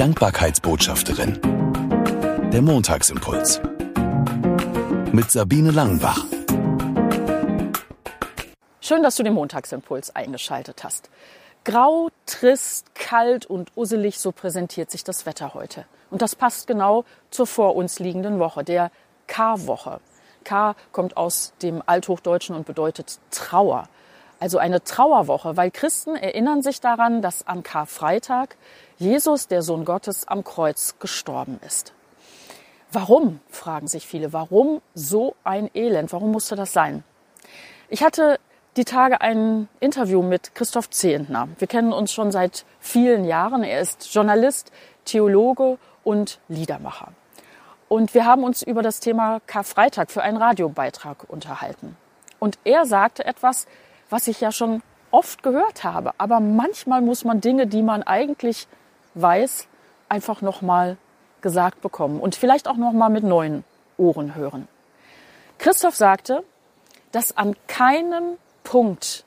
Dankbarkeitsbotschafterin. Der Montagsimpuls. Mit Sabine Langenbach. Schön, dass du den Montagsimpuls eingeschaltet hast. Grau, trist, kalt und usselig, so präsentiert sich das Wetter heute. Und das passt genau zur vor uns liegenden Woche, der Karwoche. K kommt aus dem Althochdeutschen und bedeutet Trauer. Also eine Trauerwoche, weil Christen erinnern sich daran, dass an Karfreitag Jesus, der Sohn Gottes, am Kreuz gestorben ist. Warum, fragen sich viele, warum so ein Elend? Warum musste das sein? Ich hatte die Tage ein Interview mit Christoph Zehentner. Wir kennen uns schon seit vielen Jahren. Er ist Journalist, Theologe und Liedermacher. Und wir haben uns über das Thema Karfreitag für einen Radiobeitrag unterhalten. Und er sagte etwas, was ich ja schon oft gehört habe. Aber manchmal muss man Dinge, die man eigentlich weiß, einfach nochmal gesagt bekommen und vielleicht auch nochmal mit neuen Ohren hören. Christoph sagte, dass an keinem Punkt,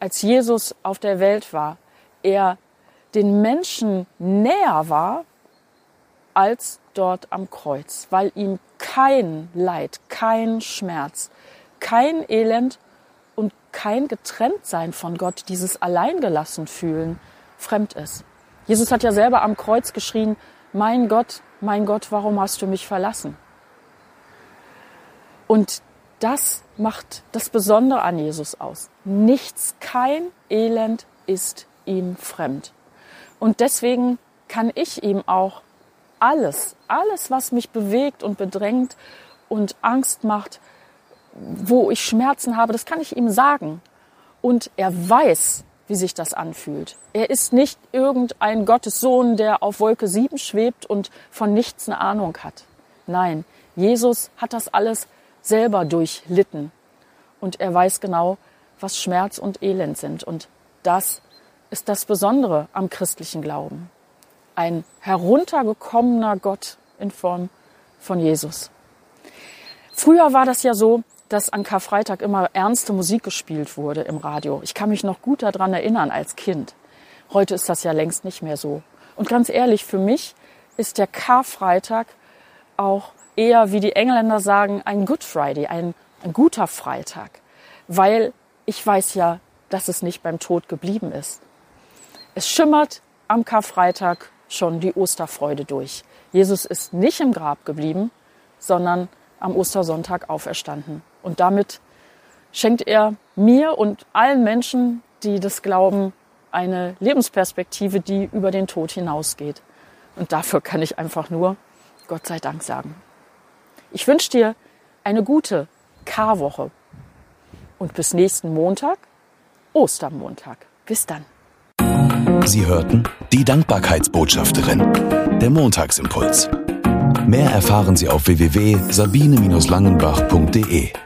als Jesus auf der Welt war, er den Menschen näher war als dort am Kreuz, weil ihm kein Leid, kein Schmerz, kein Elend kein Getrenntsein von Gott, dieses Alleingelassen fühlen, fremd ist. Jesus hat ja selber am Kreuz geschrien, mein Gott, mein Gott, warum hast du mich verlassen? Und das macht das Besondere an Jesus aus. Nichts, kein Elend ist ihm fremd. Und deswegen kann ich ihm auch alles, alles, was mich bewegt und bedrängt und Angst macht, wo ich Schmerzen habe, das kann ich ihm sagen. Und er weiß, wie sich das anfühlt. Er ist nicht irgendein Gottessohn, der auf Wolke 7 schwebt und von nichts eine Ahnung hat. Nein, Jesus hat das alles selber durchlitten. Und er weiß genau, was Schmerz und Elend sind. Und das ist das Besondere am christlichen Glauben. Ein heruntergekommener Gott in Form von Jesus. Früher war das ja so, dass an Karfreitag immer ernste Musik gespielt wurde im Radio. Ich kann mich noch gut daran erinnern als Kind. Heute ist das ja längst nicht mehr so. Und ganz ehrlich, für mich ist der Karfreitag auch eher, wie die Engländer sagen, ein Good Friday, ein, ein guter Freitag, weil ich weiß ja, dass es nicht beim Tod geblieben ist. Es schimmert am Karfreitag schon die Osterfreude durch. Jesus ist nicht im Grab geblieben, sondern am Ostersonntag auferstanden. Und damit schenkt er mir und allen Menschen, die das glauben, eine Lebensperspektive, die über den Tod hinausgeht. Und dafür kann ich einfach nur Gott sei Dank sagen. Ich wünsche dir eine gute Karwoche und bis nächsten Montag, Ostermontag. Bis dann. Sie hörten die Dankbarkeitsbotschafterin, der Montagsimpuls. Mehr erfahren Sie auf www.sabine-langenbach.de.